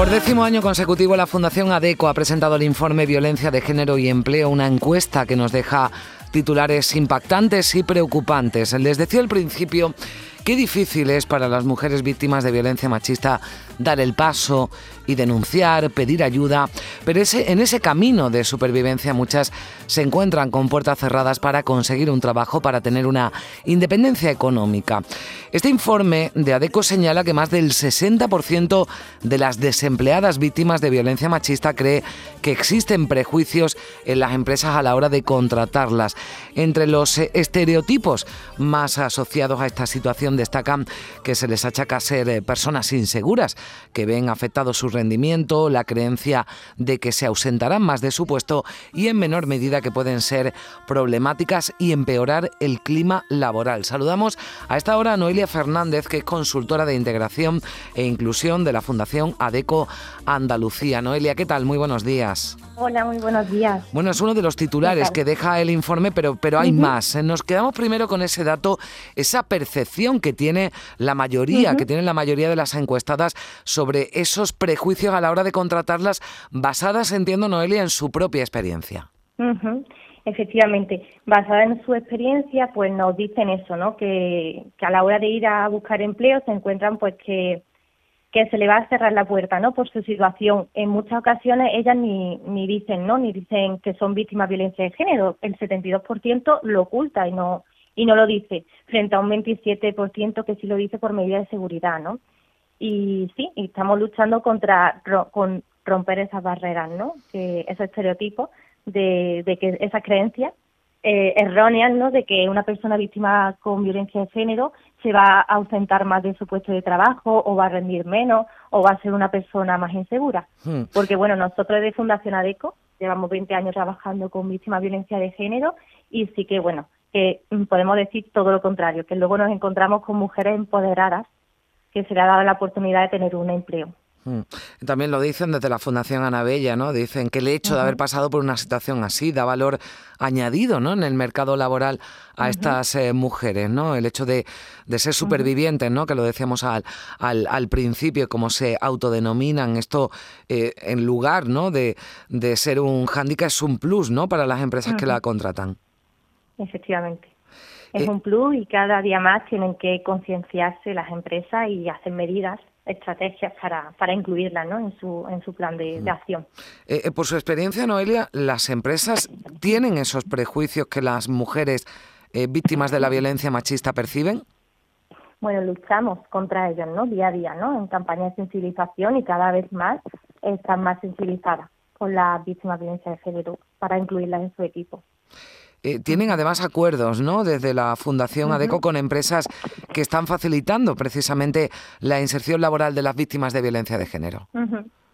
Por décimo año consecutivo, la Fundación ADECO ha presentado el informe Violencia de Género y Empleo, una encuesta que nos deja titulares impactantes y preocupantes. Les decía al principio qué difícil es para las mujeres víctimas de violencia machista dar el paso y denunciar, pedir ayuda, pero ese, en ese camino de supervivencia muchas se encuentran con puertas cerradas para conseguir un trabajo, para tener una independencia económica. Este informe de ADECO señala que más del 60% de las desempleadas víctimas de violencia machista cree que existen prejuicios en las empresas a la hora de contratarlas. Entre los eh, estereotipos más asociados a esta situación destacan que se les achaca ser eh, personas inseguras, que ven afectado su rendimiento, la creencia de que se ausentarán más de su puesto y en menor medida que pueden ser problemáticas y empeorar el clima laboral. Saludamos a esta hora a Noelia Fernández, que es consultora de integración e inclusión de la Fundación ADECO Andalucía. Noelia, ¿qué tal? Muy buenos días. Hola, muy buenos días. Bueno, es uno de los titulares que deja el informe, pero, pero hay más. Nos quedamos primero con ese dato, esa percepción que tiene la mayoría, que tienen la mayoría de las encuestadas sobre esos prejuicios a la hora de contratarlas, basadas, entiendo, Noelia, en su propia experiencia. Efectivamente, basada en su experiencia, pues nos dicen eso, ¿no? Que, que a la hora de ir a buscar empleo se encuentran, pues que que se le va a cerrar la puerta, ¿no? Por su situación. En muchas ocasiones ellas ni, ni dicen, ¿no? Ni dicen que son víctimas de violencia de género. El 72% lo oculta y no y no lo dice, frente a un 27% que sí lo dice por medida de seguridad, ¿no? Y sí, estamos luchando contra con romper esas barreras, ¿no? Que esos estereotipos de, de que esas creencias eh, erróneas, ¿no? De que una persona víctima con violencia de género se va a ausentar más de su puesto de trabajo o va a rendir menos o va a ser una persona más insegura. Hmm. Porque, bueno, nosotros de Fundación ADECO llevamos 20 años trabajando con víctimas de violencia de género y sí que, bueno, que podemos decir todo lo contrario, que luego nos encontramos con mujeres empoderadas que se le ha dado la oportunidad de tener un empleo. Mm. También lo dicen desde la Fundación Anabella, ¿no? Dicen que el hecho de haber pasado por una situación así da valor añadido, ¿no? En el mercado laboral a estas eh, mujeres, ¿no? El hecho de, de ser supervivientes, ¿no? Que lo decíamos al, al, al principio, como se autodenominan, esto eh, en lugar, ¿no? De, de ser un hándicap es un plus, ¿no? Para las empresas que la contratan. Efectivamente. Es Eh, un plus y cada día más tienen que concienciarse las empresas y hacer medidas, estrategias para, para incluirlas ¿no? en, su, en su plan de, de acción. Eh, eh, por su experiencia, Noelia, ¿las empresas tienen esos prejuicios que las mujeres eh, víctimas de la violencia machista perciben? Bueno, luchamos contra ellos ¿no? día a día ¿no? en campañas de sensibilización y cada vez más están más sensibilizadas con las víctimas de violencia de género para incluirlas en su equipo. Eh, tienen además acuerdos, ¿no? Desde la Fundación ADECO con empresas que están facilitando precisamente la inserción laboral de las víctimas de violencia de género.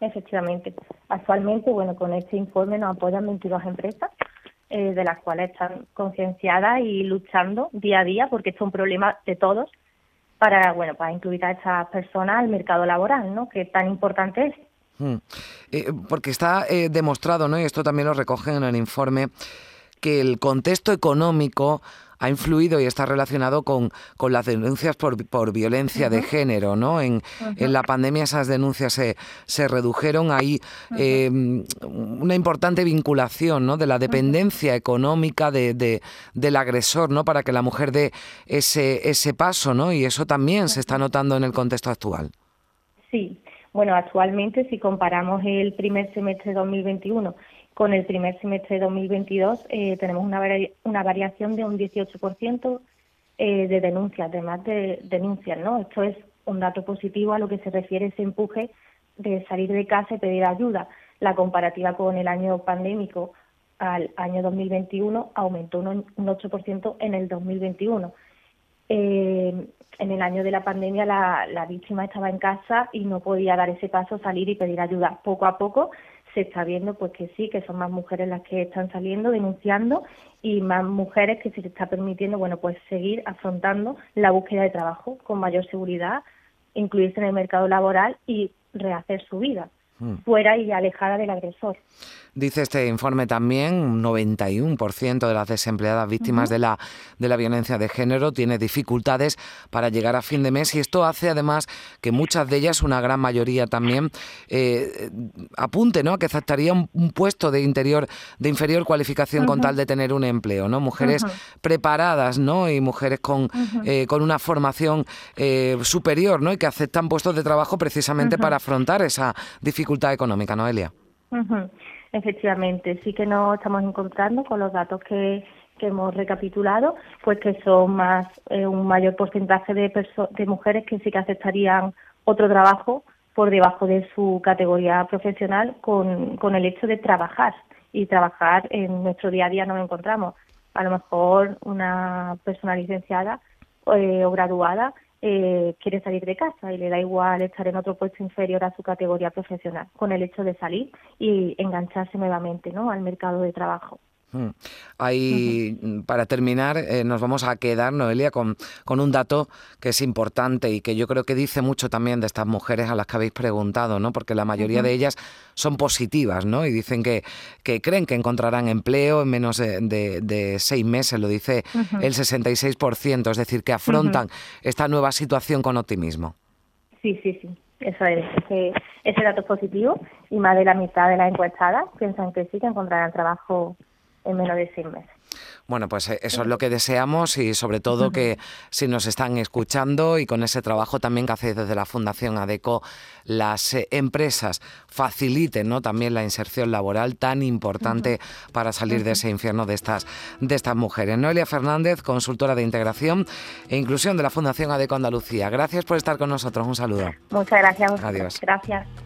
Efectivamente. Actualmente, bueno, con este informe nos apoyan 22 empresas, eh, de las cuales están concienciadas y luchando día a día, porque esto es un problema de todos, para, bueno, para incluir a estas personas al mercado laboral, ¿no? Que tan importante es. Mm. Eh, porque está eh, demostrado, ¿no? y esto también lo recogen en el informe, que el contexto económico ha influido y está relacionado con, con las denuncias por, por violencia de género, ¿no? En, en la pandemia esas denuncias se, se redujeron, hay eh, una importante vinculación, ¿no? De la dependencia económica de, de- del agresor, ¿no? Para que la mujer dé ese, ese paso, ¿no? Y eso también se está notando en el contexto actual. Sí. Bueno, actualmente, si comparamos el primer semestre de 2021 con el primer semestre de 2022, eh, tenemos una, vari- una variación de un 18% eh, de denuncias, de más de denuncias, ¿no? Esto es un dato positivo a lo que se refiere ese empuje de salir de casa y pedir ayuda. La comparativa con el año pandémico al año 2021 aumentó un, un 8% en el 2021. eh, en el año de la pandemia la víctima estaba en casa y no podía dar ese paso, salir y pedir ayuda. Poco a poco se está viendo pues que sí, que son más mujeres las que están saliendo, denunciando y más mujeres que se les está permitiendo, bueno, pues seguir afrontando la búsqueda de trabajo con mayor seguridad, incluirse en el mercado laboral y rehacer su vida fuera y alejada del agresor. Dice este informe también, un 91% de las desempleadas víctimas de, la, de la violencia de género tiene dificultades para llegar a fin de mes y esto hace además que muchas de ellas, una gran mayoría también, eh, apunte ¿no? a que aceptaría un, puesto de interior de inferior cualificación con tal de tener un empleo, ¿no? Mujeres preparadas, ¿no? Y mujeres con, eh, con una formación eh, superior, ¿no? Y que aceptan puestos de trabajo precisamente para afrontar esa dificultad económica, Noelia. Efectivamente, sí que nos estamos encontrando con los datos que, que hemos recapitulado, pues que son más eh, un mayor porcentaje de, de mujeres que sí que aceptarían otro trabajo por debajo de su categoría profesional con, con el hecho de trabajar y trabajar en nuestro día a día nos encontramos. A lo mejor una persona licenciada eh, o graduada eh, quiere salir de casa y le da igual estar en otro puesto inferior a su categoría profesional, con el hecho de salir y engancharse nuevamente ¿no? al mercado de trabajo. Mm. Ahí, para terminar, eh, nos vamos a quedar, Noelia, con, con, un dato que es importante y que yo creo que dice mucho también de estas mujeres a las que habéis preguntado, ¿no? Porque la mayoría de ellas son positivas, ¿no? Y dicen que, que creen que encontrarán empleo en menos de, seis meses, lo dice el 66%, es decir, que afrontan esta nueva situación con optimismo. Sí, sí, sí. Eso es, ese, ese dato es positivo y más de la mitad de las encuestadas piensan que sí, que encontrarán trabajo en menos de seis meses. Bueno, pues eh, eso es lo que deseamos y sobre todo que si nos están escuchando y con ese trabajo también que hace desde la Fundación ADECO, las eh, empresas faciliten ¿no? también la inserción laboral tan importante para salir de ese infierno de estas, de estas mujeres. Noelia Fernández, consultora de integración e inclusión de la Fundación ADECO Andalucía. Gracias por estar con nosotros. Un saludo. Muchas gracias. Adiós. Gracias.